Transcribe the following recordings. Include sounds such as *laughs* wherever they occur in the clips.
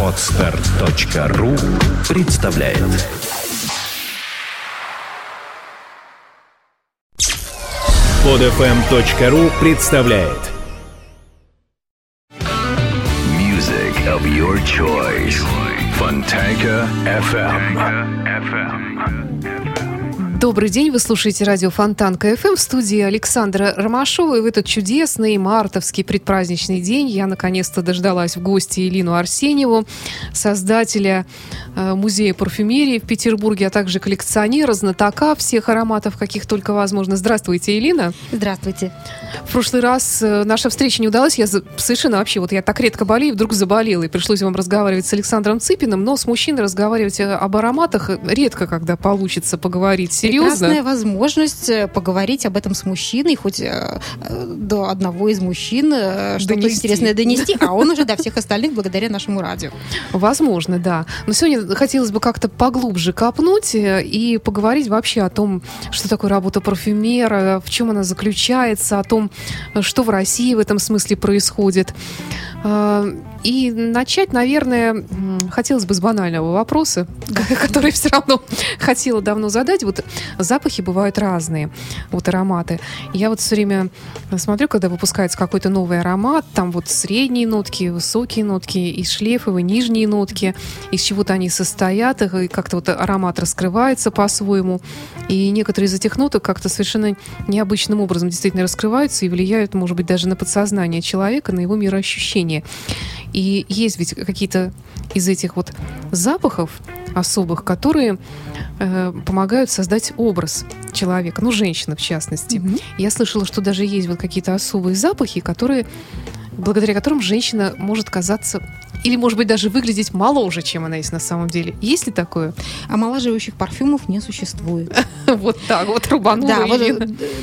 Отстар.ру представляет. Подфм.ру представляет. Music of your choice. Fontanka FM Добрый день, вы слушаете радио Фонтан КФМ в студии Александра Ромашова. И в этот чудесный мартовский предпраздничный день я наконец-то дождалась в гости Илину Арсеньеву, создателя э, музея парфюмерии в Петербурге, а также коллекционера, знатока всех ароматов, каких только возможно. Здравствуйте, Илина. Здравствуйте. В прошлый раз э, наша встреча не удалась. Я совершенно вообще, вот я так редко болею, вдруг заболела, и пришлось вам разговаривать с Александром Цыпиным, но с мужчиной разговаривать э, об ароматах редко, когда получится поговорить. Прекрасная возможность э, поговорить об этом с мужчиной, хоть э, э до одного из мужчин э, что-то интересное донести, а он уже до всех остальных благодаря нашему радио. Возможно, да. Но сегодня хотелось бы как-то поглубже копнуть э, и поговорить вообще о том, что такое работа парфюмера, в чем она заключается, о том, что в России в этом смысле происходит. И начать, наверное, хотелось бы с банального вопроса, *laughs* который все равно хотела давно задать. Вот запахи бывают разные, вот ароматы. Я вот все время смотрю, когда выпускается какой-то новый аромат, там вот средние нотки, высокие нотки, и шлейфовые, нижние нотки, из чего-то они состоят, и как-то вот аромат раскрывается по-своему. И некоторые из этих ноток как-то совершенно необычным образом действительно раскрываются и влияют, может быть, даже на подсознание человека, на его мироощущение. И есть ведь какие-то из этих вот запахов особых, которые э, помогают создать образ человека, ну, женщины в частности. Mm-hmm. Я слышала, что даже есть вот какие-то особые запахи, которые благодаря которым женщина может казаться или, может быть, даже выглядеть моложе, чем она есть на самом деле. Есть ли такое? Омолаживающих парфюмов не существует. *laughs* Вот так вот рубанула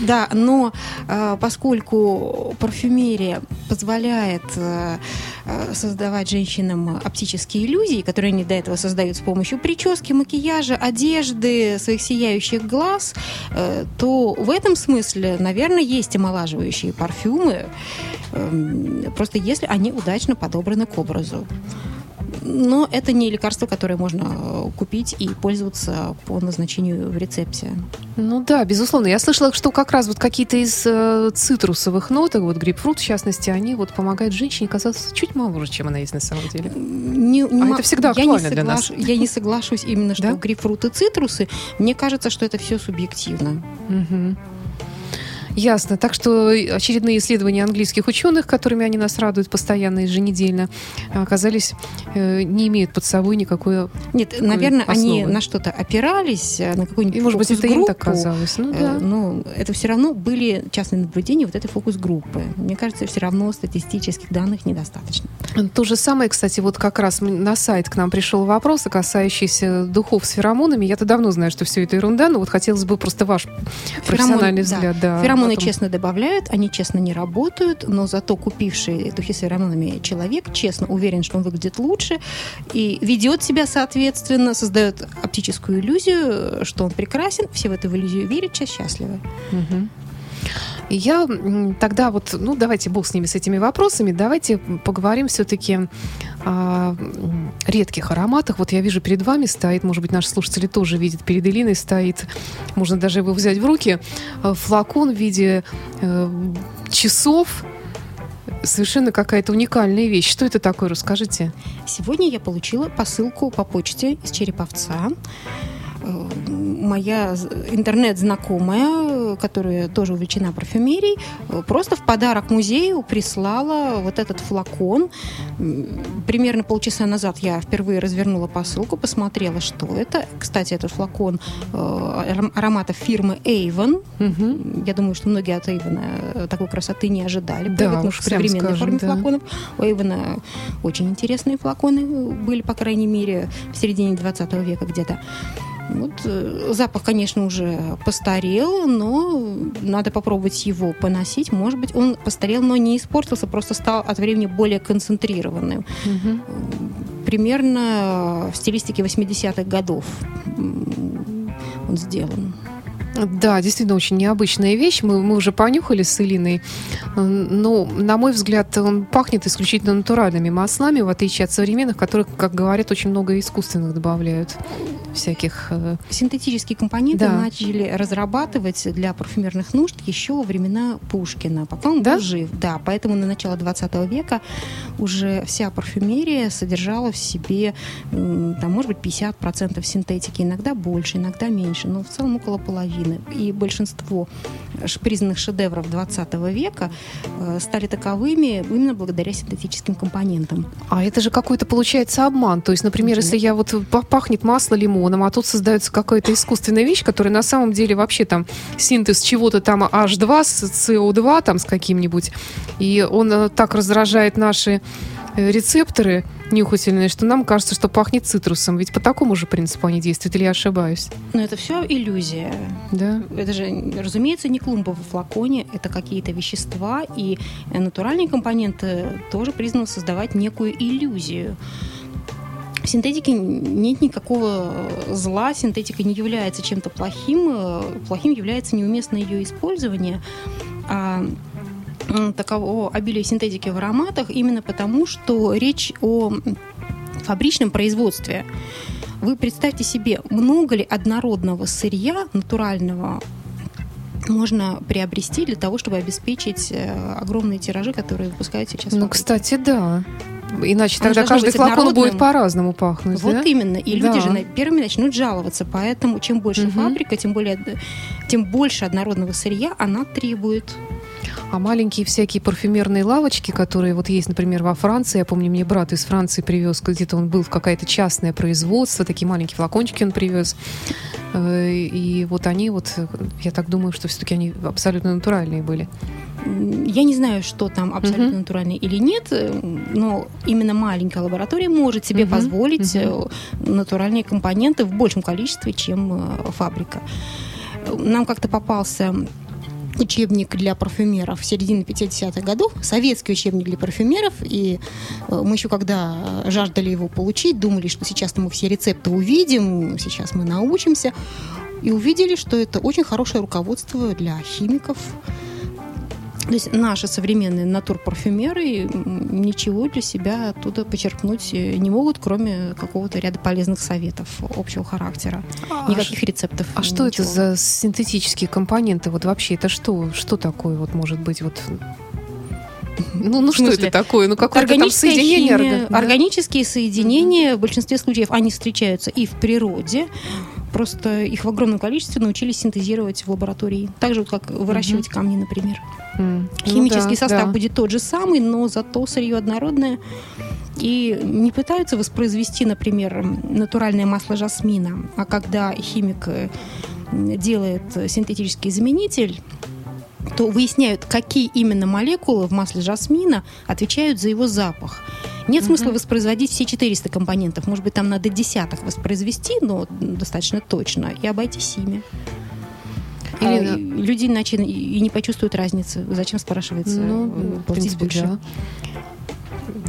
Да, но э, поскольку парфюмерия позволяет э, создавать женщинам оптические иллюзии, которые они до этого создают с помощью прически, макияжа, одежды, своих сияющих глаз, э, то в этом смысле, наверное, есть омолаживающие парфюмы, э, просто если они удачно подобраны к образу но это не лекарство, которое можно э, купить и пользоваться по назначению в рецепте. Ну да, безусловно. Я слышала, что как раз вот какие-то из э, цитрусовых ноток, вот грейпфрут в частности, они вот помогают женщине казаться чуть моложе, чем она есть на самом деле. Не, не, а это всегда актуально для нас. Я не соглашусь именно, *laughs* что да? грейпфрут и цитрусы. Мне кажется, что это все субъективно. Угу. Ясно. Так что очередные исследования английских ученых, которыми они нас радуют постоянно еженедельно, оказались, э, не имеют под собой никакой Нет, наверное, основы. они на что-то опирались, э, на какую-нибудь И, может быть, это им так казалось. Ну, э, да. Но это все равно были частные наблюдения вот этой фокус-группы. Мне кажется, все равно статистических данных недостаточно. То же самое, кстати, вот как раз на сайт к нам пришел вопрос, касающийся духов с феромонами. Я-то давно знаю, что все это ерунда, но вот хотелось бы просто ваш Феромон, профессиональный да. взгляд. Да, Феромоны потом... честно добавляют, они честно не работают, но зато купивший духи с феромонами человек честно уверен, что он выглядит лучше и ведет себя соответственно, создает оптическую иллюзию, что он прекрасен, все в эту иллюзию верят, часть счастливы. Угу. Я тогда вот, ну давайте бог с ними, с этими вопросами, давайте поговорим все-таки о редких ароматах. Вот я вижу перед вами стоит, может быть, наши слушатели тоже видят, перед Элиной стоит, можно даже его взять в руки, э, флакон в виде э, часов, совершенно какая-то уникальная вещь. Что это такое, расскажите. Сегодня я получила посылку по почте из Череповца моя интернет-знакомая, которая тоже увлечена парфюмерией, просто в подарок музею прислала вот этот флакон. Примерно полчаса назад я впервые развернула посылку, посмотрела, что это. Кстати, этот флакон э, ароматов фирмы Avon. Угу. Я думаю, что многие от Avon такой красоты не ожидали. Да, уж в современной скажем, форме да. флаконов. У Avon очень интересные флаконы были, по крайней мере, в середине 20 века где-то. Вот, э, запах, конечно, уже постарел, но надо попробовать его поносить. Может быть, он постарел, но не испортился, просто стал от времени более концентрированным. Угу. Примерно в стилистике 80-х годов он сделан. Да, действительно очень необычная вещь. Мы, мы уже понюхали с Илиной. Но, на мой взгляд, он пахнет исключительно натуральными маслами, в отличие от современных, которых, как говорят, очень много искусственных добавляют всяких... Э, Синтетические компоненты да. начали разрабатывать для парфюмерных нужд еще во времена Пушкина. Потом да? был жив. Да, поэтому на начало 20 века уже вся парфюмерия содержала в себе, там, может быть, 50% синтетики, иногда больше, иногда меньше, но в целом около половины. И большинство признанных шедевров 20 века э, стали таковыми именно благодаря синтетическим компонентам. А это же какой-то получается обман. То есть, например, если я вот пахнет масло лимоном, а тут создается какая-то искусственная вещь, которая на самом деле вообще там синтез чего-то там H2 с CO2 там с каким-нибудь, и он э, так раздражает наши э, рецепторы, нюхательные, что нам кажется, что пахнет цитрусом. Ведь по такому же принципу они действуют, или я ошибаюсь? Но это все иллюзия. Да. Это же, разумеется, не клумба в флаконе, это какие-то вещества, и натуральные компоненты тоже признаны создавать некую иллюзию. В синтетике нет никакого зла, синтетика не является чем-то плохим, плохим является неуместное ее использование. А таково обилие синтетики в ароматах именно потому, что речь о фабричном производстве. Вы представьте себе, много ли однородного сырья натурального можно приобрести для того, чтобы обеспечить э, огромные тиражи, которые выпускают сейчас. Ну, кстати, да. Иначе Он тогда каждый флакон будет по-разному пахнуть. Вот да? именно. И да. люди же первыми начнут жаловаться. Поэтому чем больше угу. фабрика, тем, более, тем больше однородного сырья она требует. А маленькие всякие парфюмерные лавочки, которые вот есть, например, во Франции, я помню, мне брат из Франции привез, где-то он был в какое-то частное производство, такие маленькие флакончики он привез. Э, и вот они вот, я так думаю, что все-таки они абсолютно натуральные были. Я не знаю, что там абсолютно uh-huh. натуральное или нет, но именно маленькая лаборатория может себе uh-huh. позволить uh-huh. натуральные компоненты в большем количестве, чем э, фабрика. Нам как-то попался учебник для парфюмеров середины 50-х годов, советский учебник для парфюмеров, и э, мы еще когда жаждали его получить, думали, что сейчас мы все рецепты увидим, сейчас мы научимся, и увидели, что это очень хорошее руководство для химиков, то есть наши современные натурпарфюмеры ничего для себя оттуда почерпнуть не могут, кроме какого-то ряда полезных советов общего характера. А Никаких рецептов. А ничего. что это за синтетические компоненты? Вот вообще это что? Что такое вот может быть вот ну, ну что это такое? Ну, какое-то там соединение? Химия, да? Органические соединения в большинстве случаев они встречаются и в природе, просто их в огромном количестве научились синтезировать в лаборатории. Так же, как выращивать mm камни, например. Mm. Химический ну, да, состав да. будет тот же самый, но зато сырье однородное. И не пытаются воспроизвести, например, натуральное масло жасмина, а когда химик э, делает синтетический заменитель, то выясняют, какие именно молекулы в масле жасмина отвечают за его запах. Нет смысла угу. воспроизводить все 400 компонентов. Может быть, там надо десяток воспроизвести, но достаточно точно, и обойтись ими. Или а, люди иначе и не почувствуют разницы. Зачем спрашивается ну, э, платить больше? Да.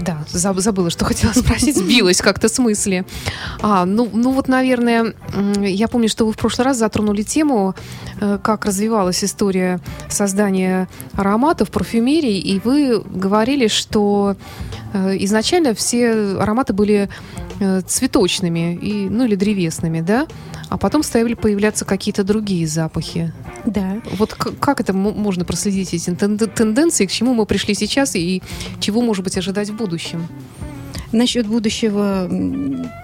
Да, забыла, что *laughs* хотела спросить, сбилась как-то с мысли. А, ну, ну вот, наверное, я помню, что вы в прошлый раз затронули тему, э, как развивалась история создания ароматов, парфюмерии, и вы говорили, что изначально все ароматы были э, цветочными, и, ну или древесными, да? А потом стали появляться какие-то другие запахи. Да. Вот как это можно проследить эти тенденции, к чему мы пришли сейчас и чего, может быть, ожидать в будущем? Насчет будущего,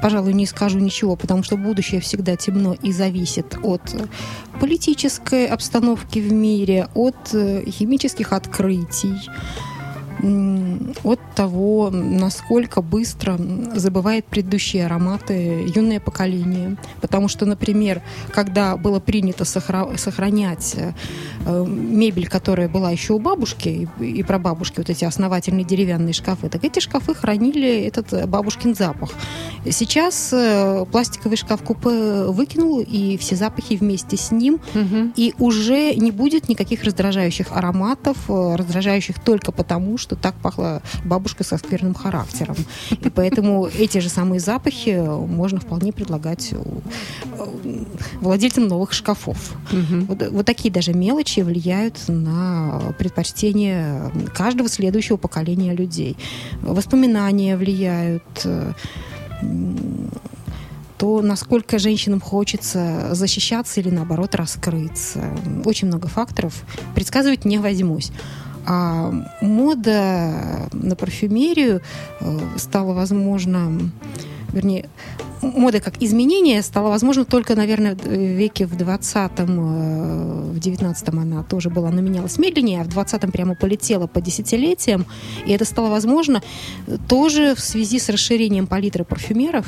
пожалуй, не скажу ничего, потому что будущее всегда темно и зависит от политической обстановки в мире, от э, химических открытий, от того, насколько быстро забывает предыдущие ароматы юное поколение. Потому что, например, когда было принято сохранять э, мебель, которая была еще у бабушки и прабабушки, вот эти основательные деревянные шкафы, так эти шкафы хранили этот бабушкин запах. Сейчас э, пластиковый шкаф купе выкинул, и все запахи вместе с ним, угу. и уже не будет никаких раздражающих ароматов, э, раздражающих только потому, что что так пахла бабушка со скверным характером. И поэтому эти же самые запахи можно вполне предлагать владельцам новых шкафов. Угу. Вот, вот такие даже мелочи влияют на предпочтение каждого следующего поколения людей. Воспоминания влияют то насколько женщинам хочется защищаться или наоборот раскрыться. Очень много факторов. Предсказывать не возьмусь. А мода на парфюмерию э, стала возможно, вернее, мода как изменение стало возможно только, наверное, в веке в 20-м, э, в 19-м она тоже была, но менялась медленнее, а в 20-м прямо полетела по десятилетиям. И это стало возможно тоже в связи с расширением палитры парфюмеров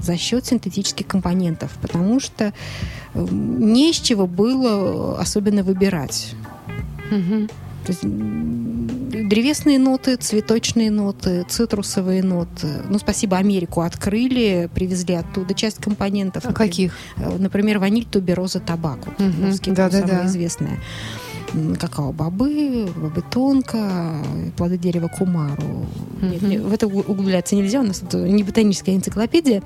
за счет синтетических компонентов, потому что э, не из чего было особенно выбирать. Угу. То есть древесные ноты, цветочные ноты, цитрусовые ноты. Ну, спасибо, Америку открыли, привезли оттуда часть компонентов. А например, каких? Э, например, ваниль, тубероза, табаку. Угу. Да, да, да. известная какао-бобы, бобы тонко, плоды дерева кумару. Mm-hmm. Нет, нет, в это углубляться нельзя, у нас тут не ботаническая энциклопедия.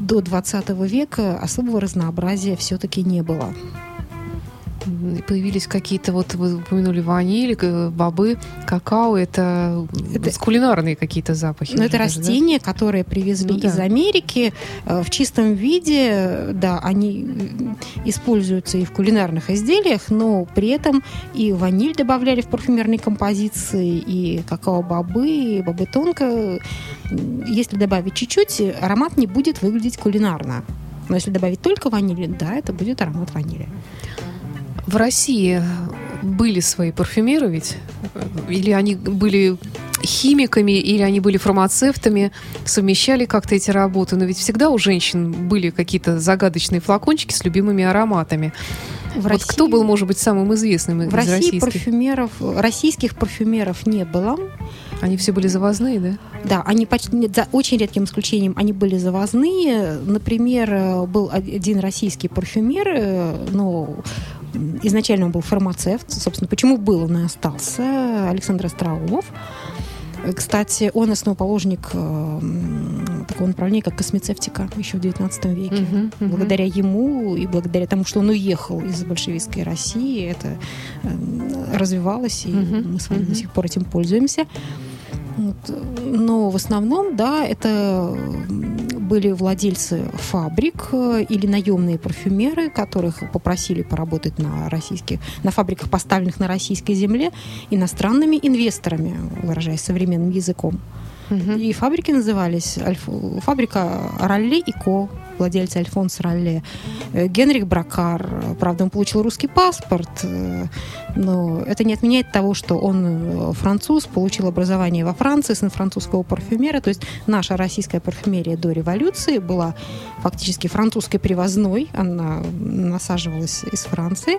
До 20 века особого разнообразия все-таки не было появились какие-то, вот вы упомянули ваниль, бобы, какао, это, это кулинарные какие-то запахи. Ну, это даже, растения, да? которые привезли ну, да. из Америки э, в чистом виде, да, они используются и в кулинарных изделиях, но при этом и ваниль добавляли в парфюмерные композиции, и какао-бобы, и бобы тонко. Если добавить чуть-чуть, аромат не будет выглядеть кулинарно. Но если добавить только ваниль, да, это будет аромат ванили. В России были свои парфюмеры ведь? Или они были химиками, или они были фармацевтами, совмещали как-то эти работы. Но ведь всегда у женщин были какие-то загадочные флакончики с любимыми ароматами. В вот России, кто был, может быть, самым известным в из России российских? парфюмеров, российских парфюмеров не было. Они все были завозные, да? Да, они почти, за очень редким исключением, они были завозные. Например, был один российский парфюмер, э, но изначально он был фармацевт. Собственно, почему был он и остался? Александр Остроумов. Кстати, он основоположник э, такого направления, как космецевтика еще в XIX веке. Uh-huh, uh-huh. Благодаря ему и благодаря тому, что он уехал из большевистской России, это э, развивалось, и uh-huh, мы с вами uh-huh. до сих пор этим пользуемся. Вот. Но в основном, да, это были владельцы фабрик э, или наемные парфюмеры, которых попросили поработать на российских, на фабриках, поставленных на российской земле, иностранными инвесторами, выражаясь современным языком. И фабрики назывались фабрика Ралли и Ко, владелец Альфонс Ралли, э, Генрих Бракар. Правда, он получил русский паспорт, э, но это не отменяет того, что он э, француз, получил образование во Франции, сын французского парфюмера. То есть наша российская парфюмерия до революции была фактически французской привозной. Она насаживалась из Франции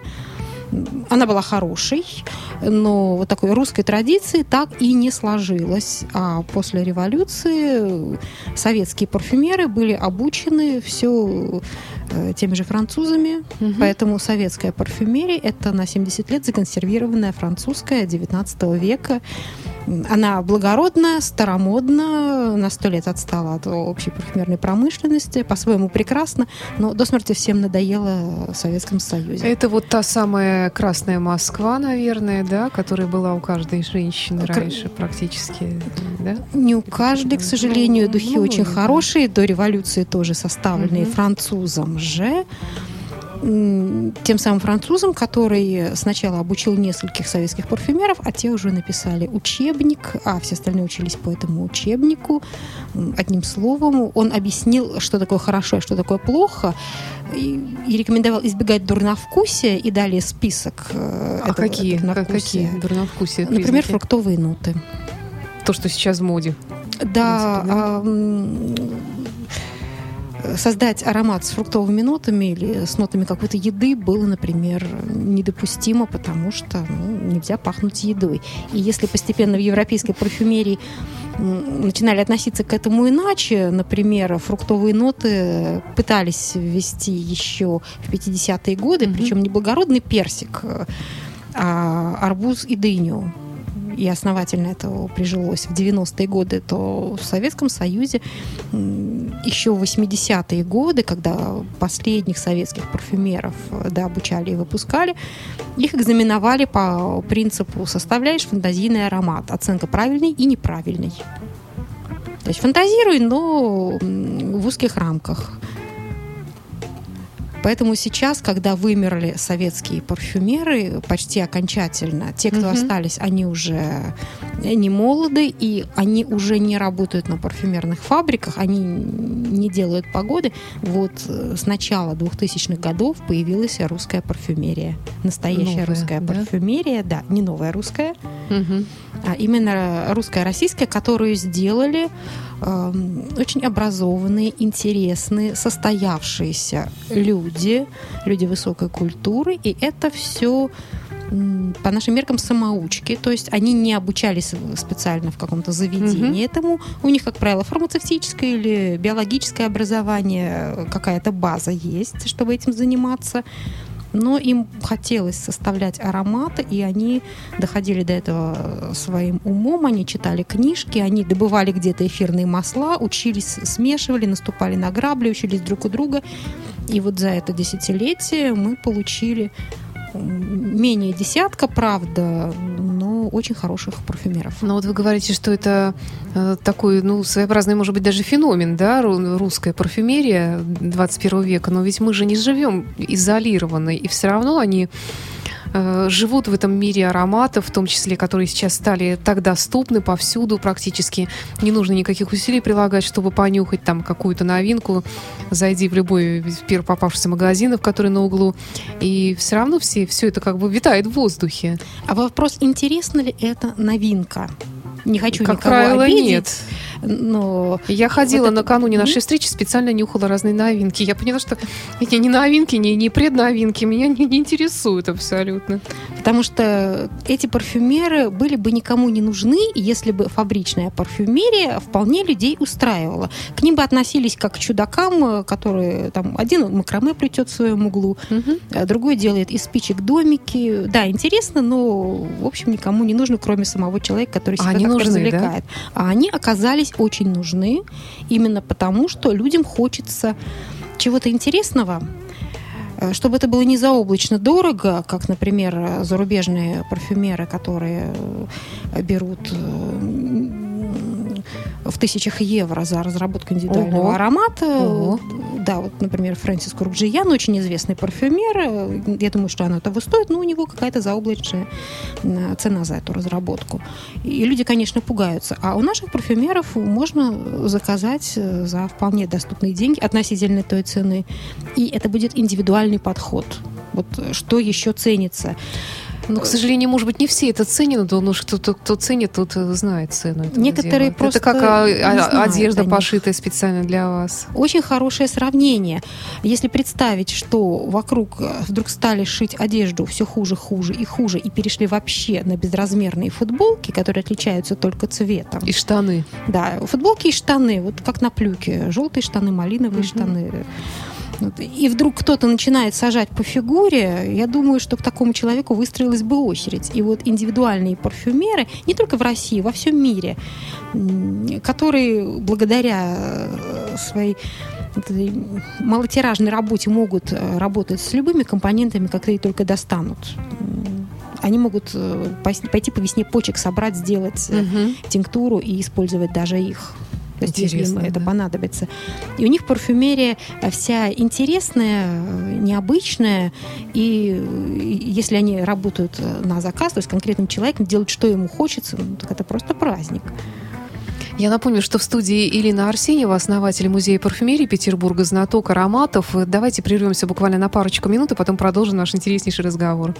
она была хорошей, но вот такой русской традиции так и не сложилось. А после революции советские парфюмеры были обучены все э, теми же французами, угу. поэтому советская парфюмерия это на 70 лет законсервированная французская 19 века она благородная, старомодна, на сто лет отстала от общей парфюмерной промышленности, по-своему прекрасно, но до смерти всем надоело в Советском Союзе. Это вот та самая красная Москва, наверное, да, которая была у каждой женщины Кр... раньше практически, да? Не у каждой, к сожалению, духи ну, очень да. хорошие, до революции тоже составленные угу. французом же тем самым французам, который сначала обучил нескольких советских парфюмеров, а те уже написали учебник, а все остальные учились по этому учебнику. Одним словом, он объяснил, что такое хорошо, а что такое плохо, и, и рекомендовал избегать дурновкусия, и далее список. Э, а этого, какие? Этого какие дурновкусия? Например, фруктовые ноты. То, что сейчас в моде. Да? А, создать аромат с фруктовыми нотами или с нотами какой-то еды было, например, недопустимо, потому что ну, нельзя пахнуть едой. И если постепенно в европейской парфюмерии начинали относиться к этому иначе, например, фруктовые ноты пытались ввести еще в 50-е годы, mm-hmm. причем не благородный персик, а арбуз и дыню. И основательно это прижилось в 90-е годы, то в Советском Союзе еще в 80-е годы, когда последних советских парфюмеров да, обучали и выпускали, их экзаменовали по принципу «составляешь фантазийный аромат, оценка правильный и неправильный». То есть фантазируй, но в узких рамках. Поэтому сейчас, когда вымерли советские парфюмеры почти окончательно, те, кто угу. остались, они уже не молоды, и они уже не работают на парфюмерных фабриках, они не делают погоды. Вот э, с начала 2000-х годов появилась русская парфюмерия. Настоящая новая, русская да? парфюмерия, да, не новая русская, угу. а именно русская российская, которую сделали э, очень образованные, интересные, состоявшиеся люди, люди высокой культуры, и это все по нашим меркам самоучки, то есть они не обучались специально в каком-то заведении mm этому. У них, как правило, фармацевтическое или биологическое образование, какая-то база есть, чтобы этим заниматься но им хотелось составлять ароматы, и они доходили до этого своим умом, они читали книжки, они добывали где-то эфирные масла, учились, смешивали, наступали на грабли, учились друг у друга. И вот за это десятилетие мы получили менее десятка, правда, очень хороших парфюмеров. Но вот вы говорите, что это э, такой, ну, своеобразный, может быть, даже феномен, да, русская парфюмерия 21 века, но ведь мы же не живем изолированно, и все равно они Э, живут в этом мире ароматов, в том числе, которые сейчас стали так доступны повсюду практически. Не нужно никаких усилий прилагать, чтобы понюхать там какую-то новинку. Зайди в любой в первый попавшийся магазин, в который на углу, и все равно все, все это как бы витает в воздухе. А вопрос, интересна ли это новинка? Не хочу как никого правило, обидеть. нет. Но я ходила вот накануне это... нашей встречи, специально нюхала разные новинки. Я поняла, что эти не новинки, не, не предновинки меня не, не интересуют абсолютно. Потому что эти парфюмеры были бы никому не нужны, если бы фабричная парфюмерия вполне людей устраивала. К ним бы относились как к чудакам, которые там один макраме плетет в своем углу, угу. другой делает из спичек домики. Да, интересно, но в общем никому не нужно, кроме самого человека, который себя а так нужны, развлекает. Да? А они оказались очень нужны именно потому, что людям хочется чего-то интересного, э, чтобы это было не заоблачно дорого, как, например, зарубежные парфюмеры, которые э, берут э, в тысячах евро за разработку индивидуального Ого. аромата. Ого. Да, вот, например, Фрэнсис Курбджиян, очень известный парфюмер. Я думаю, что оно того стоит, но у него какая-то заоблачная цена за эту разработку. И люди, конечно, пугаются. А у наших парфюмеров можно заказать э, за вполне доступные деньги относительно той цены. И это будет индивидуальный подход. Вот что еще ценится. Но, к сожалению, может быть, не все это ценят, но кто-то, кто ценит, тот знает цену. Некоторые дела. просто Это как а, а, одежда, пошитая специально для вас. Очень хорошее сравнение. Если представить, что вокруг э, вдруг стали шить одежду все хуже, хуже и хуже, и перешли вообще на безразмерные футболки, которые отличаются только цветом. И штаны. Да, футболки и штаны, вот как на плюке. Желтые штаны, малиновые угу. штаны и вдруг кто-то начинает сажать по фигуре, я думаю, что к такому человеку выстроилась бы очередь. И вот индивидуальные парфюмеры, не только в России, во всем мире, которые благодаря э, своей малотиражной работе могут э, работать с любыми компонентами, которые только достанут они могут э, пойти по весне почек собрать, сделать угу. тинктуру и использовать даже их. То есть, если им да. это понадобится. И у них парфюмерия э, вся интересная, э, необычная. И если они работают э, на заказ, то есть конкретным человеком делают, что ему хочется, ну, так это просто праздник. Я напомню, что в студии Ирина Арсеньева, основатель музея парфюмерии Петербурга, знаток ароматов. Давайте прервемся буквально на парочку минут, и потом продолжим наш интереснейший разговор.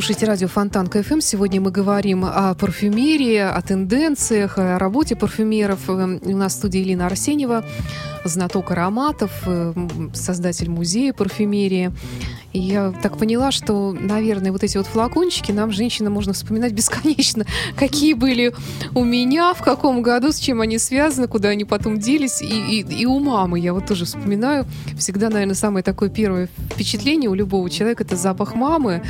Слушаете радио Фонтан КФМ. Сегодня мы говорим о парфюмерии, о тенденциях, о работе парфюмеров. Эм, у нас в студии Елена Арсеньева, знаток ароматов, эм, создатель музея парфюмерии. И я так поняла, что, наверное, вот эти вот флакончики нам, женщинам, можно вспоминать бесконечно, *laughs* какие были у меня, в каком году, с чем они связаны, куда они потом делись. И, и, и у мамы я вот тоже вспоминаю. Всегда, наверное, самое такое первое впечатление у любого человека — это запах мамы.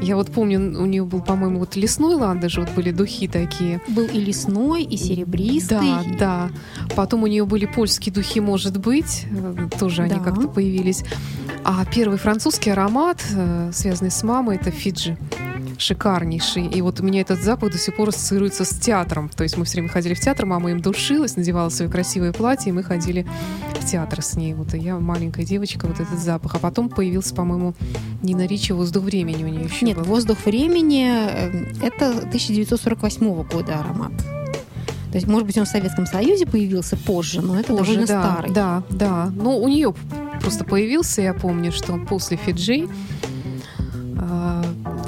Я вот помню, у нее был, по-моему, вот лесной ландыш, вот были духи такие. Был и лесной, и серебристый. Да, да. Потом у нее были польские духи, может быть, э, тоже да. они как-то появились. А первый французский аромат, э, связанный с мамой, это Фиджи шикарнейший. И вот у меня этот запах до сих пор ассоциируется с театром. То есть мы все время ходили в театр, мама им душилась, надевала свои красивые платья, и мы ходили в театр с ней. Вот и я маленькая девочка, вот этот запах. А потом появился, по-моему, Нина Ричи «Воздух времени» у нее еще Нет, был. «Воздух времени» э, — это 1948 года аромат. То есть, может быть, он в Советском Союзе появился позже, но это позже, довольно да, старый. Да, да. Ну, у нее просто появился, я помню, что после Фиджи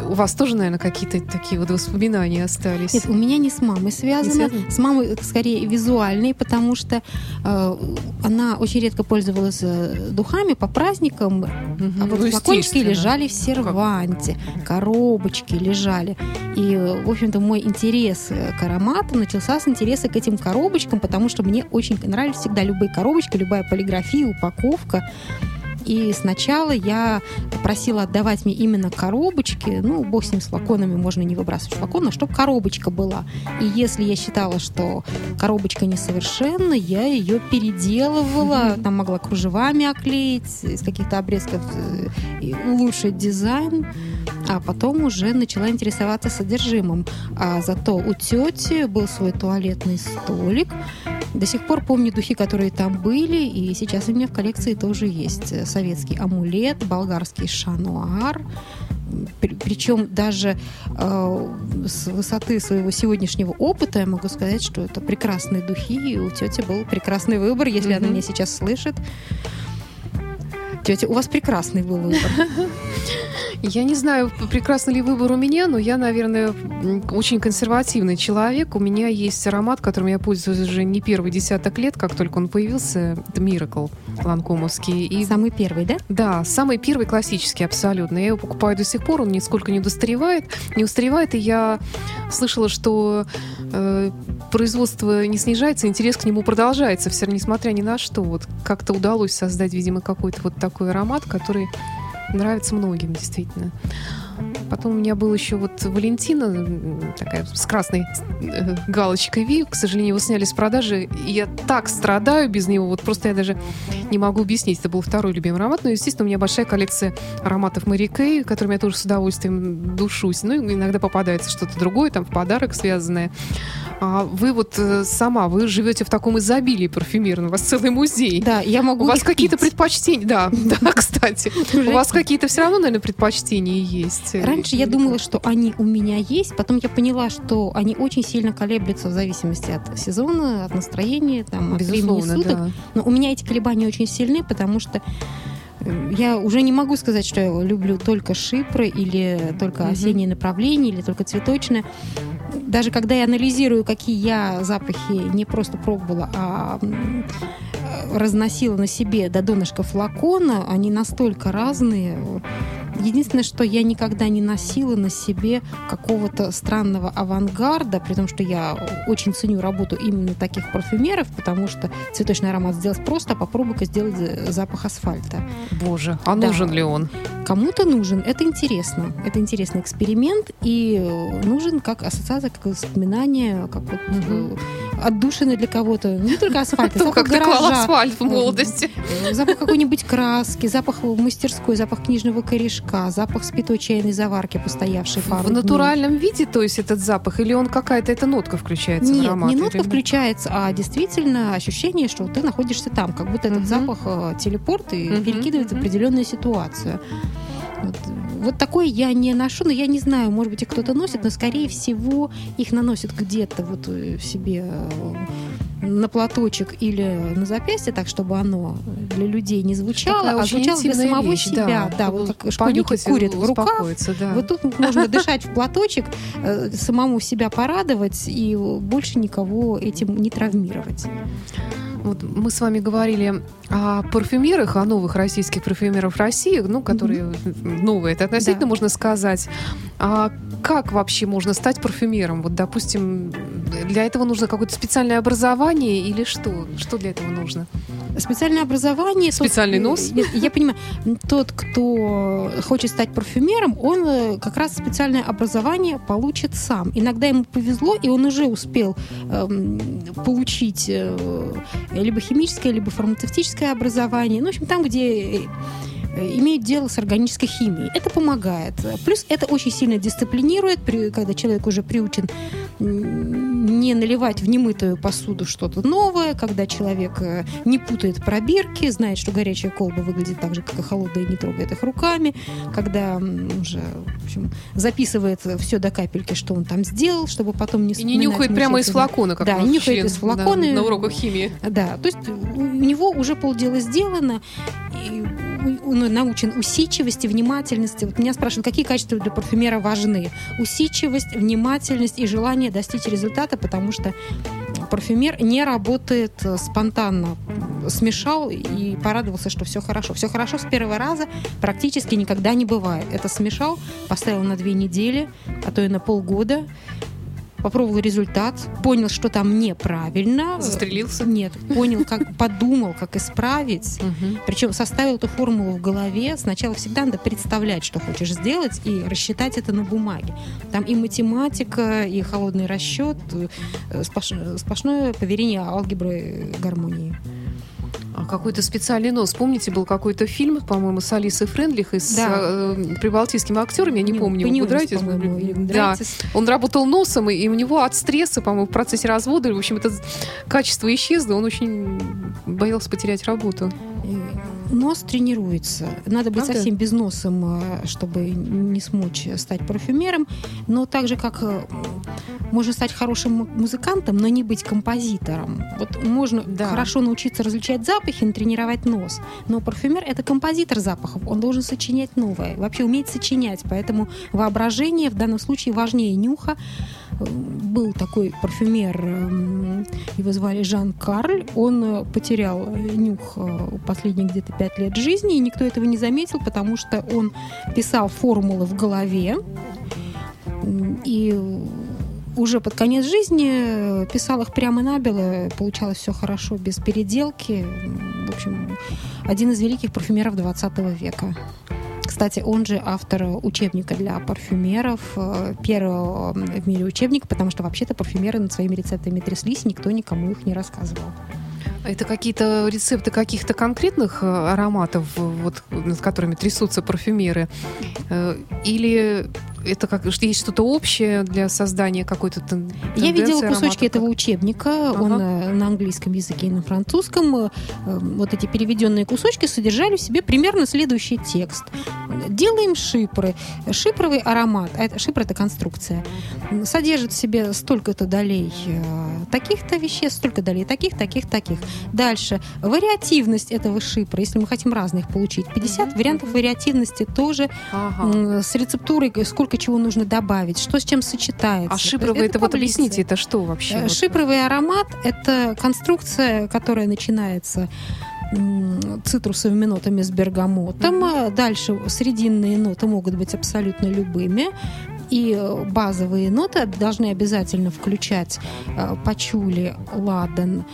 у вас тоже, наверное, какие-то такие вот воспоминания остались? Нет, у меня не с мамой связано. связано? С мамой скорее визуальные, потому что э, она очень редко пользовалась э, духами по праздникам, угу. а вот ну, флакончики лежали в серванте, как? коробочки лежали. И, в общем-то, мой интерес к ароматам начался с интереса к этим коробочкам, потому что мне очень нравились всегда любые коробочки, любая полиграфия, упаковка. И сначала я просила отдавать мне именно коробочки. Ну, бог с ним, с флаконами можно не выбрасывать флакон, но чтобы коробочка была. И если я считала, что коробочка несовершенна, я ее переделывала, там могла кружевами оклеить, из каких-то обрезков э, улучшить дизайн а потом уже начала интересоваться содержимым. А зато у тети был свой туалетный столик. До сих пор помню духи, которые там были, и сейчас у меня в коллекции тоже есть советский амулет, болгарский шануар. Причем даже э, с высоты своего сегодняшнего опыта я могу сказать, что это прекрасные духи, и у тети был прекрасный выбор, если mm-hmm. она меня сейчас слышит. Тетя, у вас прекрасный был выбор. *laughs* Я не знаю, прекрасный ли выбор у меня, но я, наверное, очень консервативный человек. У меня есть аромат, которым я пользуюсь уже не первый десяток лет, как только он появился. Это Miracle ланкомовский. И... Самый первый, да? Да, самый первый классический абсолютно. Я его покупаю до сих пор, он нисколько не устаревает. Не устаревает, и я слышала, что э, производство не снижается, интерес к нему продолжается, все несмотря ни на что. Вот как-то удалось создать, видимо, какой-то вот такой аромат, который нравится многим, действительно. Потом у меня был еще вот Валентина, такая с красной э, галочкой Ви. К сожалению, его сняли с продажи. И я так страдаю без него. Вот просто я даже не могу объяснить. Это был второй любимый аромат. Но, естественно, у меня большая коллекция ароматов Мэри Кей, которыми я тоже с удовольствием душусь. Ну, иногда попадается что-то другое, там, в подарок связанное. А вы вот э, сама, вы живете в таком изобилии парфюмерном, у вас целый музей. Да, я могу У вас какие-то предпочтения, да, *laughs* да, кстати. У вас какие-то все равно, наверное, предпочтения есть. Раньше я думала, что они у меня есть, потом я поняла, что они очень сильно колеблются в зависимости от сезона, от настроения, там, от времени суток. Но у меня эти колебания очень сильны, потому что э, я уже не могу сказать, что я люблю только шипры или только mm осеннее направление, или только цветочное даже когда я анализирую, какие я запахи не просто пробовала, а разносила на себе до донышка флакона, они настолько разные. Единственное, что я никогда не носила на себе какого-то странного авангарда, при том, что я очень ценю работу именно таких парфюмеров, потому что цветочный аромат сделать просто, а попробуй-ка сделать запах асфальта. Боже, а да. нужен ли он? Кому-то нужен. Это интересно. Это интересный эксперимент и нужен как ассоциация, как воспоминание, как вот угу. отдушины для кого-то. Не только асфальт, а запах гаража. асфальт в молодости. Запах какой-нибудь краски, запах мастерской, запах книжного корешка молочка, запах спитой чайной заварки, постоявшей пару В натуральном виде, то есть этот запах, или он какая-то эта нотка включается Нет, в аромат? не нотка или... включается, а действительно ощущение, что ты находишься там, как будто этот uh запах э, телепорт и uh перекидывает в определенную ситуацию. Вот, вот такой я не ношу, но я не знаю, может быть, их кто-то носит, но, скорее всего, их наносят где-то вот э, себе э, на платочек или на запястье, так, чтобы оно для людей не звучало, Такая а звучало для самого вещь, себя. да, Да, вот как школьники курят в успокоиться, да. Вот тут можно дышать в платочек, э, самому себя порадовать и больше никого этим не травмировать. Вот мы с вами говорили о парфюмерах, о новых российских парфюмерах России, ну, которые новые, это относительно Да. можно сказать. А как вообще можно стать парфюмером? Вот, допустим, для этого нужно какое-то специальное образование или что? Что для этого нужно? Специальное образование... тот- Специальный нос? Я, я понимаю. Тот, кто хочет стать парфюмером, он э, как раз специальное образование получит сам. Иногда ему повезло, и он уже успел эм, получить э, либо химическое, либо фармацевтическое образование. Ну, в общем, там, где э, имеют дело с органической химией. Это помогает. Плюс это очень сильно дисциплинирует, когда человек уже приучен не наливать в немытую посуду что-то новое, когда человек э, не путает пробирки, знает, что горячая колба выглядит так же, как и холодная, и не трогает их руками, когда уже в общем, записывает все до капельки, что он там сделал, чтобы потом не И не нюхает прямо из флакона, как Да, нюхает член, из флакона. да, на уроках химии. Да, то есть у него уже полдела сделано, и он научен усидчивости, внимательности. Вот меня спрашивают, какие качества для парфюмера важны? Усидчивость, внимательность и желание достичь результата, потому что парфюмер не работает э, спонтанно. Смешал и порадовался, что все хорошо. Все хорошо с первого раза практически никогда не бывает. Это смешал, поставил на две недели, а то и на полгода, попробовал результат, понял, что там неправильно. Застрелился? Нет, понял, как *laughs* подумал, как исправить. Причем составил эту формулу в голове. Сначала всегда надо представлять, что хочешь сделать, и рассчитать это на бумаге. Там и математика, и холодный расчет, э, сплош- сплошное поверение алгебры э, гармонии. А какой-то специальный нос. Помните, был какой-то фильм, по-моему, с Алисой Френдлих и с Да. э, прибалтийским актером, я не помню, нравитесь? по-моему, или Да. Он работал носом, и, и у него от стресса, по-моему, в процессе развода, в общем, это качество исчезло, он очень боялся потерять работу. Э, Нос тренируется. Надо быть Правда? совсем без носом, э, чтобы не смочь стать парфюмером. Но так же, как э, можно стать хорошим му- музыкантом, но не быть композитором. Вот можно Да. хорошо научиться различать запахи, натренировать нос. Но парфюмер — это композитор запахов. Он должен сочинять новое. Вообще уметь сочинять. Поэтому воображение в данном случае важнее нюха. Был такой парфюмер, эм, его звали Жан Карль. Он э, потерял нюх э, последние где-то пять лет жизни, и никто этого не заметил, потому что он писал формулы в голове. И уже под конец жизни э, писал их прямо набело, получалось все хорошо, без переделки. В общем, один из великих парфюмеров 20 века. Кстати, он же автор учебника для парфюмеров, э, первого в мире учебника, потому что вообще-то парфюмеры над своими рецептами тряслись, никто никому их не рассказывал. Это какие-то рецепты каких-то конкретных э, ароматов, вот, над которыми трясутся парфюмеры? Э, Или это как есть что-то общее для создания какой-то тен- Я видела тенденции кусочки этого учебника, он э, на английском языке и на французском. Э, э, Вот эти переведенные кусочки содержали в себе примерно следующий текст. Делаем шипры. Шипровый аромат, а это, шипр — это конструкция, содержит в себе столько-то долей таких-то веществ, столько долей таких, таких, таких. Дальше. Вариативность этого шипра, если мы хотим разных получить. 50 Мгм, вариантов вариативности тоже Ага. с рецептурой, сколько чего нужно добавить, что с чем сочетается. А шипровый, это, вот таблицы. объясните, это что вообще? Э, Вот? Шипровый аромат – это конструкция, которая начинается цитрусовыми нотами с бергамотом. А Дальше срединные ноты могут быть абсолютно любыми. И э, базовые ноты должны обязательно включать э, пачули, ладан,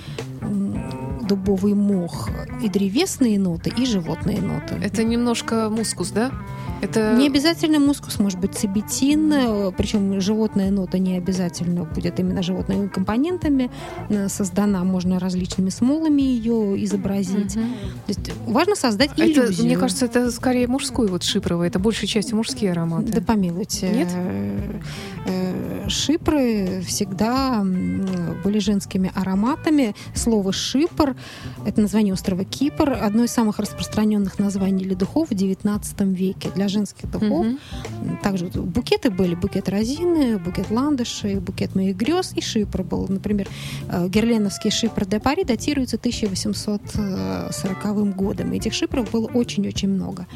дубовый мох и древесные ноты, и животные ноты. Это немножко мускус, да? Это Не обязательно мускус, может быть цибетин, э, причем животная нота не обязательно будет именно животными компонентами э, создана, можно различными смолами ее изобразить. Мгм. То есть важно создать Это, иллюзию. мне кажется, это скорее мужской вот шипровый, это большей частью мужские ароматы. Да помилуйте. Нет? Э, э, шипры всегда были женскими ароматами. Слово «шипр» — это название острова Кипр, одно из самых распространенных названий для духов в XIX веке. Для женских духов угу. также букеты были. Букет розины, букет ландышей, букет моих грез и шипр был. Например, э, герленовский шипр де Пари датируется 1840 годом. Этих шипров было очень-очень много.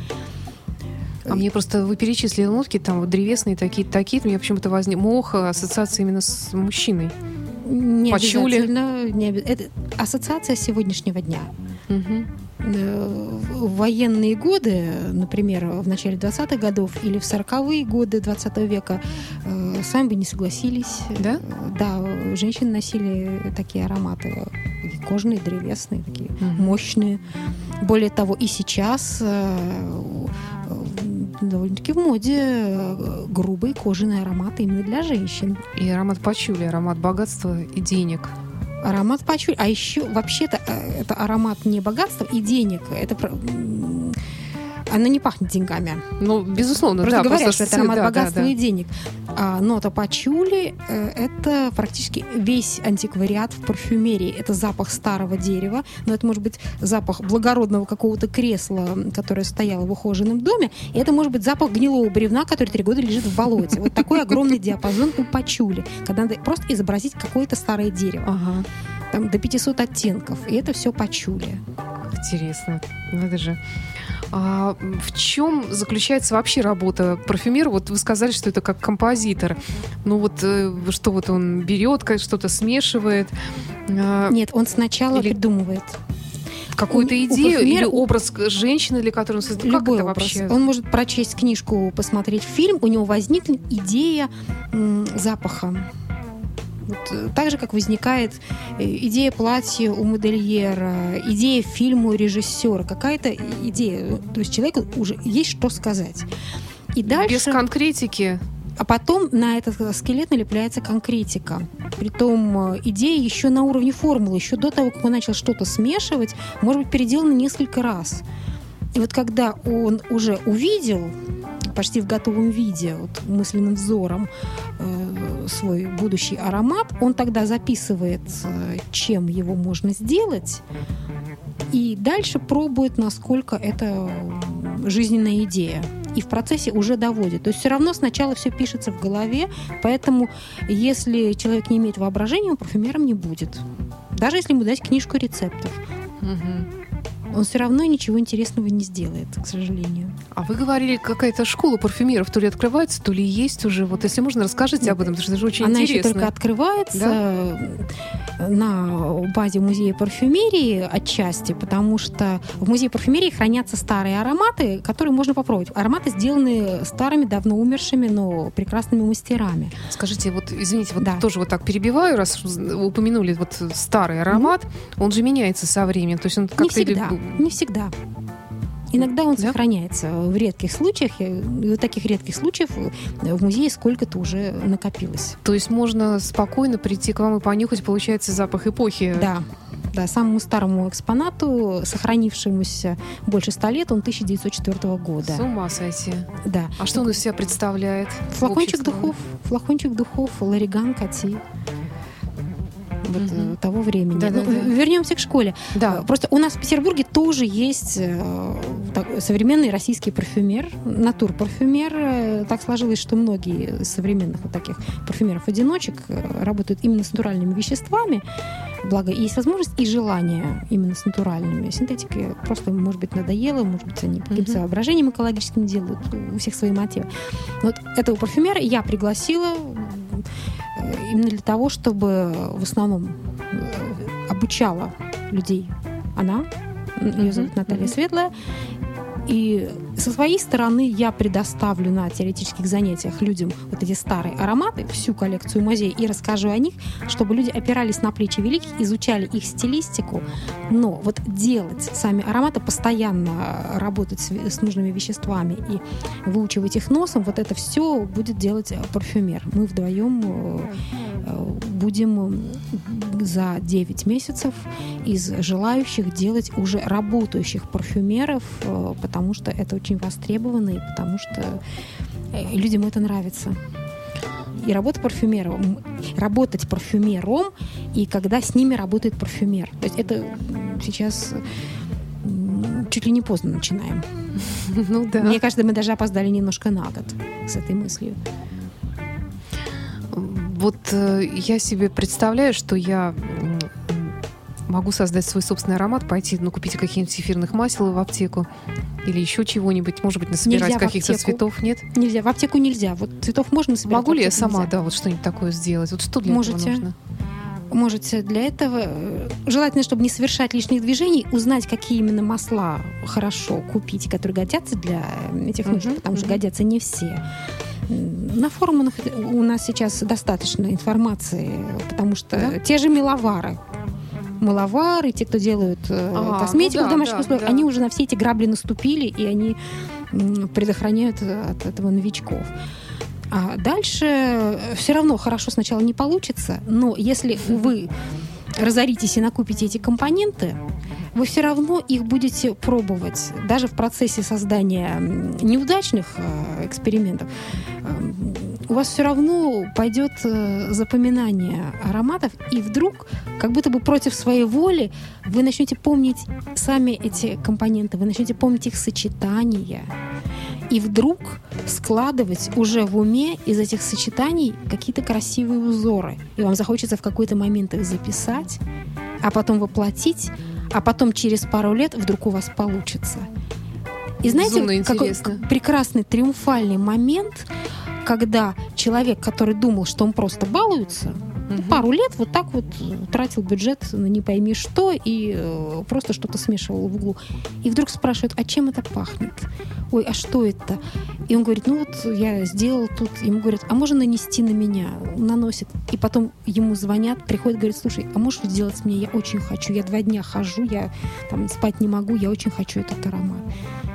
А мне просто вы перечислили нотки, там вот древесные такие, такие, мне почему-то возник мох, ассоциация именно с мужчиной. Не Почули. обязательно. Не. Это ассоциация сегодняшнего дня. Угу. В военные годы, например, в начале 20-х годов или в 40-е годы 20 века, э, сами бы не согласились. Да? Да, женщины носили такие ароматы. Кожные, древесные, такие угу. мощные. Более того, и сейчас довольно-таки в моде э, грубый кожаный аромат именно для женщин. И аромат пачули, аромат богатства и денег. Аромат пачули. А еще вообще-то э, это аромат не богатства и денег. Это она не пахнет деньгами. Ну, безусловно, просто да. говорят, просто что это аромат да, богатства да, да. и денег. А нота пачули э, это практически весь антиквариат в парфюмерии. Это запах старого дерева, но это может быть запах благородного какого-то кресла, которое стояло в ухоженном доме, и это может быть запах гнилого бревна, который три года лежит в болоте. Вот такой огромный диапазон у пачули, когда надо просто изобразить какое-то старое дерево. Ага. Там до 500 оттенков, и это все пачули. Интересно, надо же. А в чем заключается вообще работа парфюмера? Вот вы сказали, что это как композитор. Ну вот э, что вот он берет, что-то смешивает? А, Нет, он сначала или... придумывает какую-то идею или образ женщины, для которой он создает? Любой как это образ. вообще? Он может прочесть книжку, посмотреть фильм, у него возникнет идея запаха. Вот, э, так же, как возникает э, идея платья у модельера, идея фильма у режиссера, какая-то идея. То есть человеку уже есть что сказать. И дальше... Без конкретики а потом на этот скелет налепляется конкретика. Притом э, идея еще на уровне формулы, еще до того, как он начал что-то смешивать, может быть переделана несколько раз. И вот когда он уже увидел почти в готовом виде, вот, мысленным взором, э, свой будущий аромат, он тогда записывает, э, чем его можно сделать, и дальше пробует, насколько это жизненная идея. И в процессе уже доводит. То есть все равно сначала все пишется в голове, поэтому если человек не имеет воображения, он парфюмером не будет. Даже если ему дать книжку рецептов. Угу он все равно ничего интересного не сделает, к сожалению. А вы говорили, какая-то школа парфюмеров то ли открывается, то ли есть уже. Вот если можно, расскажите об этом, потому что это же очень Она интересно. Она еще только открывается да? на базе музея парфюмерии отчасти, потому что в музее парфюмерии хранятся старые ароматы, которые можно попробовать. Ароматы сделаны старыми, давно умершими, но прекрасными мастерами. Скажите, вот, извините, вот да. тоже вот так перебиваю, раз упомянули вот старый аромат, mm-hmm. он же меняется со временем, то есть он как-то... Не всегда. Не всегда. Иногда он да? сохраняется в редких случаях. И вот таких редких случаев в музее сколько-то уже накопилось. То есть можно спокойно прийти к вам и понюхать, получается, запах эпохи. Да. Да, самому старому экспонату, сохранившемуся больше ста лет, он 1904 года. С ума сойти. Да. А что он из себя представляет? Флакончик духов. Флакончик духов Лариган Кати вот, угу. того времени. Да, ну, да, да. Вернемся к школе. Да. Просто у нас в Петербурге тоже есть э, так, современный российский парфюмер, натур-парфюмер. Э, так сложилось, что многие из современных вот таких парфюмеров-одиночек работают именно с натуральными веществами. Благо, есть возможность и желание именно с натуральными. Синтетики просто, может быть, надоело, может быть, они по каким-то соображениям экологическим делают, у всех свои мотивы. Вот этого парфюмера я пригласила именно для того, чтобы в основном э, обучала людей она, ее зовут Наталья Светлая, и со своей стороны я предоставлю на теоретических занятиях людям вот эти старые ароматы, всю коллекцию музея, и расскажу о них, чтобы люди опирались на плечи великих, изучали их стилистику, но вот делать сами ароматы, постоянно работать с, с нужными веществами и выучивать их носом, вот это все будет делать парфюмер. Мы вдвоем э, э, будем за 9 месяцев из желающих делать уже работающих парфюмеров, э, потому что это очень востребовано и потому что э, людям это нравится. И работа парфюмером, работать парфюмером, и когда с ними работает парфюмер. То есть это сейчас чуть ли не поздно начинаем. *laughs* Ну да. Мне кажется, мы даже опоздали немножко на год с этой мыслью. Вот э, я себе представляю, что я могу создать свой собственный аромат, пойти, ну, купить каких-нибудь эфирных масел в аптеку или еще чего-нибудь, может быть, насобирать каких-то цветов, нет? Нельзя, в аптеку нельзя. Вот цветов можно собирать. Могу ли я сама, нельзя. да, вот что-нибудь такое сделать? Вот что для Можете. этого нужно? Можете для этого, э, желательно, чтобы не совершать лишних движений, узнать, какие именно масла хорошо купить, которые годятся для этих нужд, uh-huh, потому uh-huh. что годятся не все. На форумах у нас сейчас достаточно информации, потому что да? те же миловары, маловары, те, кто делают э, а, косметику ну да, в домашних да, условиях, да. они уже на все эти грабли наступили, и они предохраняют от этого новичков. А дальше э, все равно хорошо сначала не получится, но если вы разоритесь и накупите эти компоненты, вы все равно их будете пробовать. Даже в процессе создания неудачных э, экспериментов у вас все равно пойдет э, запоминание ароматов, и вдруг, как будто бы против своей воли, вы начнете помнить сами эти компоненты, вы начнете помнить их сочетания, и вдруг складывать уже в уме из этих сочетаний какие-то красивые узоры. И вам захочется в какой-то момент их записать, а потом воплотить, а потом через пару лет вдруг у вас получится. И знаете, какой прекрасный триумфальный момент, когда человек, который думал, что он просто балуется, угу. пару лет вот так вот тратил бюджет на не пойми что и э, просто что-то смешивал в углу. И вдруг спрашивают, а чем это пахнет? Ой, а что это? И он говорит, ну вот я сделал тут. Ему говорят, а можно нанести на меня? Наносит. И потом ему звонят, приходят, говорят, слушай, а можешь сделать мне? Я очень хочу. Я два дня хожу, я там спать не могу, я очень хочу этот аромат.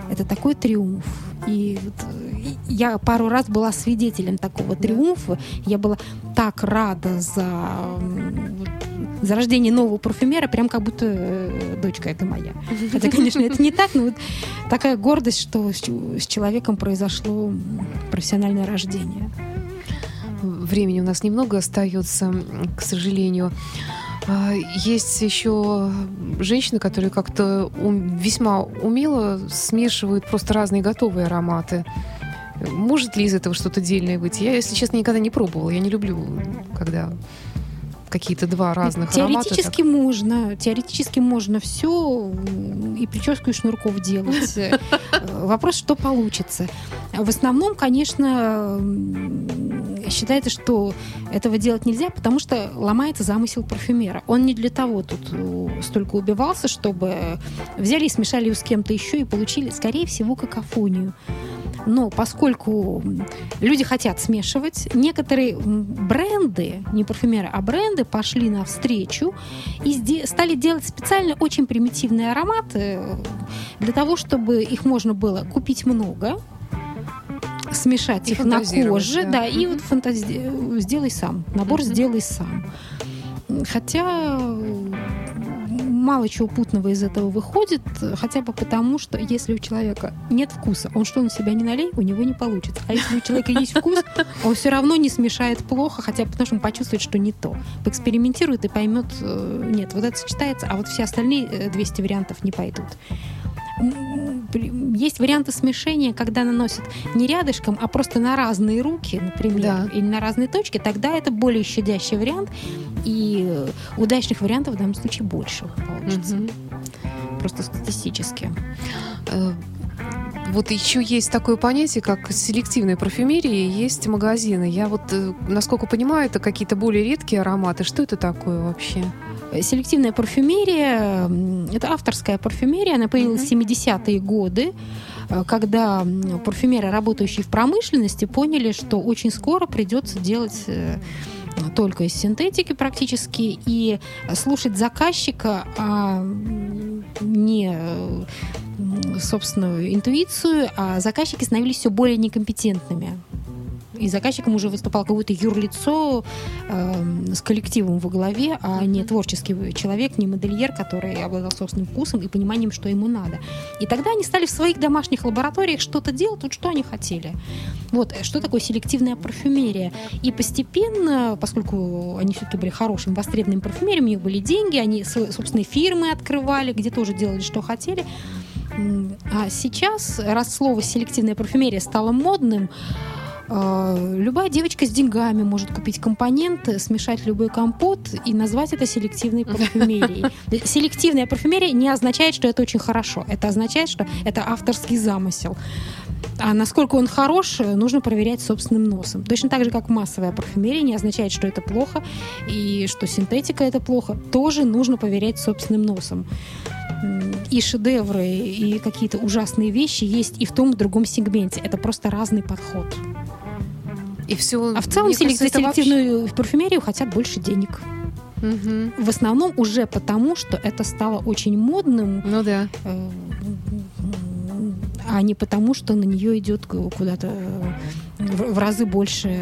Это такой триумф. И вот, я пару раз была свидетелем такого триумфа. Я была так рада за, за рождение нового парфюмера, прям как будто э, дочка это моя. Хотя, конечно, это не так, но вот такая гордость, что с, с человеком произошло профессиональное рождение. Времени у нас немного остается, к сожалению. А, есть еще женщины, которые как-то весьма умело смешивают просто разные готовые ароматы. Может ли из этого что-то дельное быть? Я, если честно, никогда не пробовала. Я не люблю, когда какие-то два разных Теоретически аромата, можно. Теоретически можно все и прическу, и шнурков делать. *laughs* Вопрос, что получится. В основном, конечно, считается, что этого делать нельзя, потому что ломается замысел парфюмера. Он не для того тут э, столько убивался, чтобы взяли и смешали его с кем-то еще и получили, скорее всего, какофонию. Но поскольку люди хотят смешивать, некоторые бренды, не парфюмеры, а бренды пошли навстречу и стали делать специально очень примитивные ароматы для того, чтобы их можно было купить много, смешать и их на коже, да, да и вот фантази... сделай сам, набор mm-hmm. сделай сам. Хотя мало чего путного из этого выходит, хотя бы потому, что если у человека нет вкуса, он что на себя не налей, у него не получится. А если у человека есть вкус, *laughs* он все равно не смешает плохо, хотя бы потому, что он почувствует, что не то. Поэкспериментирует и поймет, э, нет, вот это сочетается, а вот все остальные 200 э, вариантов не пойдут есть варианты смешения, когда наносят не рядышком, а просто на разные руки, например, да. или на разные точки, тогда это более щадящий вариант, и удачных вариантов в данном случае больше получится. Угу. Просто статистически. Э, вот еще есть такое понятие, как селективная парфюмерия, есть магазины. Я вот, э, насколько понимаю, это какие-то более редкие ароматы. Что это такое вообще? Селективная парфюмерия – это авторская парфюмерия, она появилась в 70-е годы э, когда парфюмеры, работающие в промышленности, поняли, что очень скоро придется делать э, только из синтетики практически и слушать заказчика, а не собственную интуицию, а заказчики становились все более некомпетентными. И заказчиком уже выступал какое-то юрлицо э, с коллективом во главе, а не творческий человек, не модельер, который обладал собственным вкусом и пониманием, что ему надо. И тогда они стали в своих домашних лабораториях что-то делать, вот что они хотели. Вот, что такое селективная парфюмерия. И постепенно, поскольку они все-таки были хорошими, востребованными парфюмерами, у них были деньги, они собственные фирмы открывали, где тоже делали, что хотели. А сейчас, раз слово селективная парфюмерия стало модным, любая девочка с деньгами может купить компоненты, смешать любой компот и назвать это селективной парфюмерией. *laughs* Селективная парфюмерия не означает, что это очень хорошо. Это означает, что это авторский замысел. А насколько он хорош, нужно проверять собственным носом. Точно так же, как массовая парфюмерия не означает, что это плохо, и что синтетика это плохо, тоже нужно проверять собственным носом. И шедевры, и какие-то ужасные вещи есть и в том, и в другом сегменте. Это просто разный подход. И все. А в целом селек- кажется, селективную вообще... парфюмерию хотят больше денег. Угу. В основном уже потому, что это стало очень модным. Ну да. Э, а не потому, что на нее идет куда-то в, в разы больше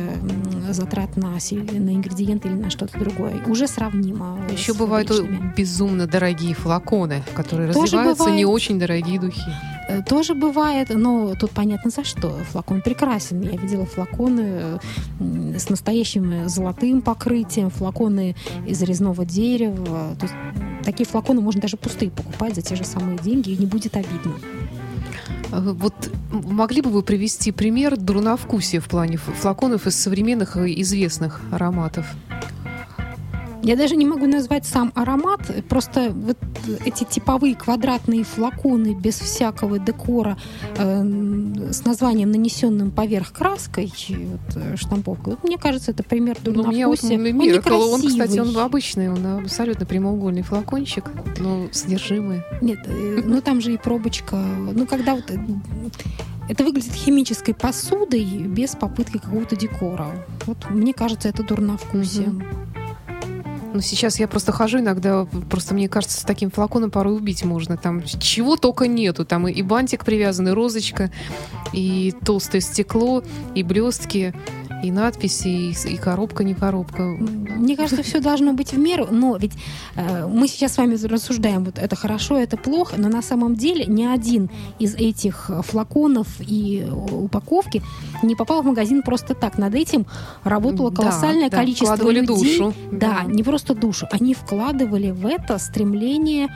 затрат на, на ингредиенты или на что-то другое. Уже сравнимо. Еще бывают безумно дорогие флаконы, которые Тоже развиваются бывает. не очень дорогие духи. Э, тоже бывает, но тут понятно за что. Флакон прекрасен. Я видела флаконы с настоящим золотым покрытием, флаконы из резного дерева. То есть такие флаконы можно даже пустые покупать за те же самые деньги, и не будет обидно. Э, вот могли бы вы привести пример дурновкусия в плане флаконов из современных известных ароматов? Я даже не могу назвать сам аромат, просто вот эти типовые квадратные флаконы без всякого декора э, с названием, нанесенным поверх краской, вот, э, штамповкой. Вот, мне кажется, это пример дурновкусия. Ну, вот Миракл, он, он, кстати, он обычный, он абсолютно прямоугольный флакончик, но содержимое. Нет, э, ну там же и пробочка. Ну, когда вот э, это выглядит химической посудой без попытки какого-то декора. Вот мне кажется, это дурновкусие. Угу. Ну, сейчас я просто хожу иногда, просто мне кажется, с таким флаконом порой убить можно. Там чего только нету. Там и бантик привязанный, розочка, и толстое стекло, и блестки и надписи, и, и коробка, не коробка. Мне кажется, все должно быть в меру, но ведь э, мы сейчас с вами рассуждаем, вот это хорошо, это плохо, но на самом деле ни один из этих флаконов и упаковки не попал в магазин просто так. Над этим работало колоссальное да, количество да, людей. душу. Да, да, не просто душу. Они вкладывали в это стремление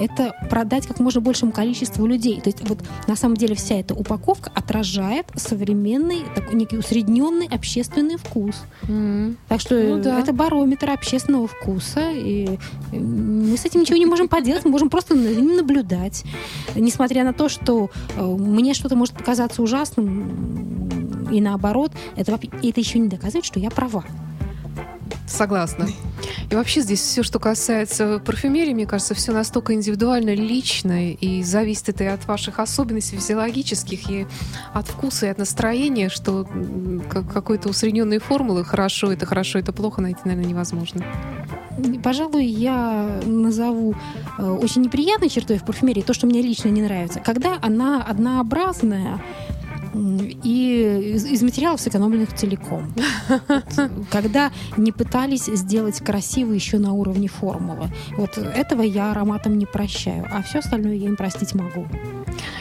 это продать как можно большему количеству людей. То есть вот на самом деле вся эта упаковка отражает современный, такой некий усредненный общественный вкус. Mm. Так что ну, да. это барометр общественного вкуса, и мы с этим ничего не можем поделать, мы можем просто наблюдать. Несмотря на то, что э, мне что-то может показаться ужасным, и наоборот, это, это еще не доказывает, что я права. Согласна. И вообще здесь все, что касается парфюмерии, мне кажется, все настолько индивидуально, лично, и зависит это и от ваших особенностей физиологических, и от вкуса, и от настроения, что какой-то усредненные формулы хорошо, это хорошо, это плохо найти, наверное, невозможно. Пожалуй, я назову э, очень неприятной чертой в парфюмерии то, что мне лично не нравится. Когда она однообразная, и из, из материалов сэкономленных целиком. Когда не пытались сделать красиво еще на уровне формулы. Вот этого я ароматом не прощаю, а все остальное я им простить могу.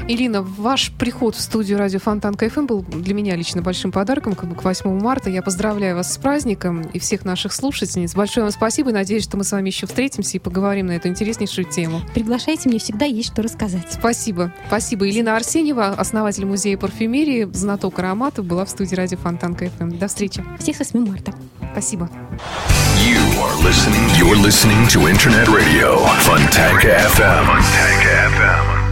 Ирина, ваш приход в студию радио Фонтан КФМ был для меня лично большим подарком к 8 марта. Я поздравляю вас с праздником и всех наших слушательниц. Большое вам спасибо и надеюсь, что мы с вами еще встретимся и поговорим на эту интереснейшую тему. Приглашайте, мне всегда есть что рассказать. Спасибо. Спасибо. Ирина Арсеньева, основатель музея парфюмерии, знаток ароматов, была в студии радио Фонтан КФМ. До встречи. Всех с 8 марта. Спасибо. You are listening, you're listening to Internet Radio, Fontanka FM. Fontanka FM.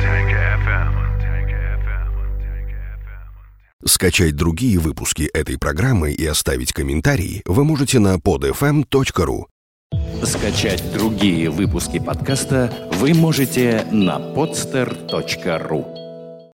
Скачать другие выпуски этой программы и оставить комментарии вы можете на podfm.ru. Скачать другие выпуски подкаста вы можете на podster.ru.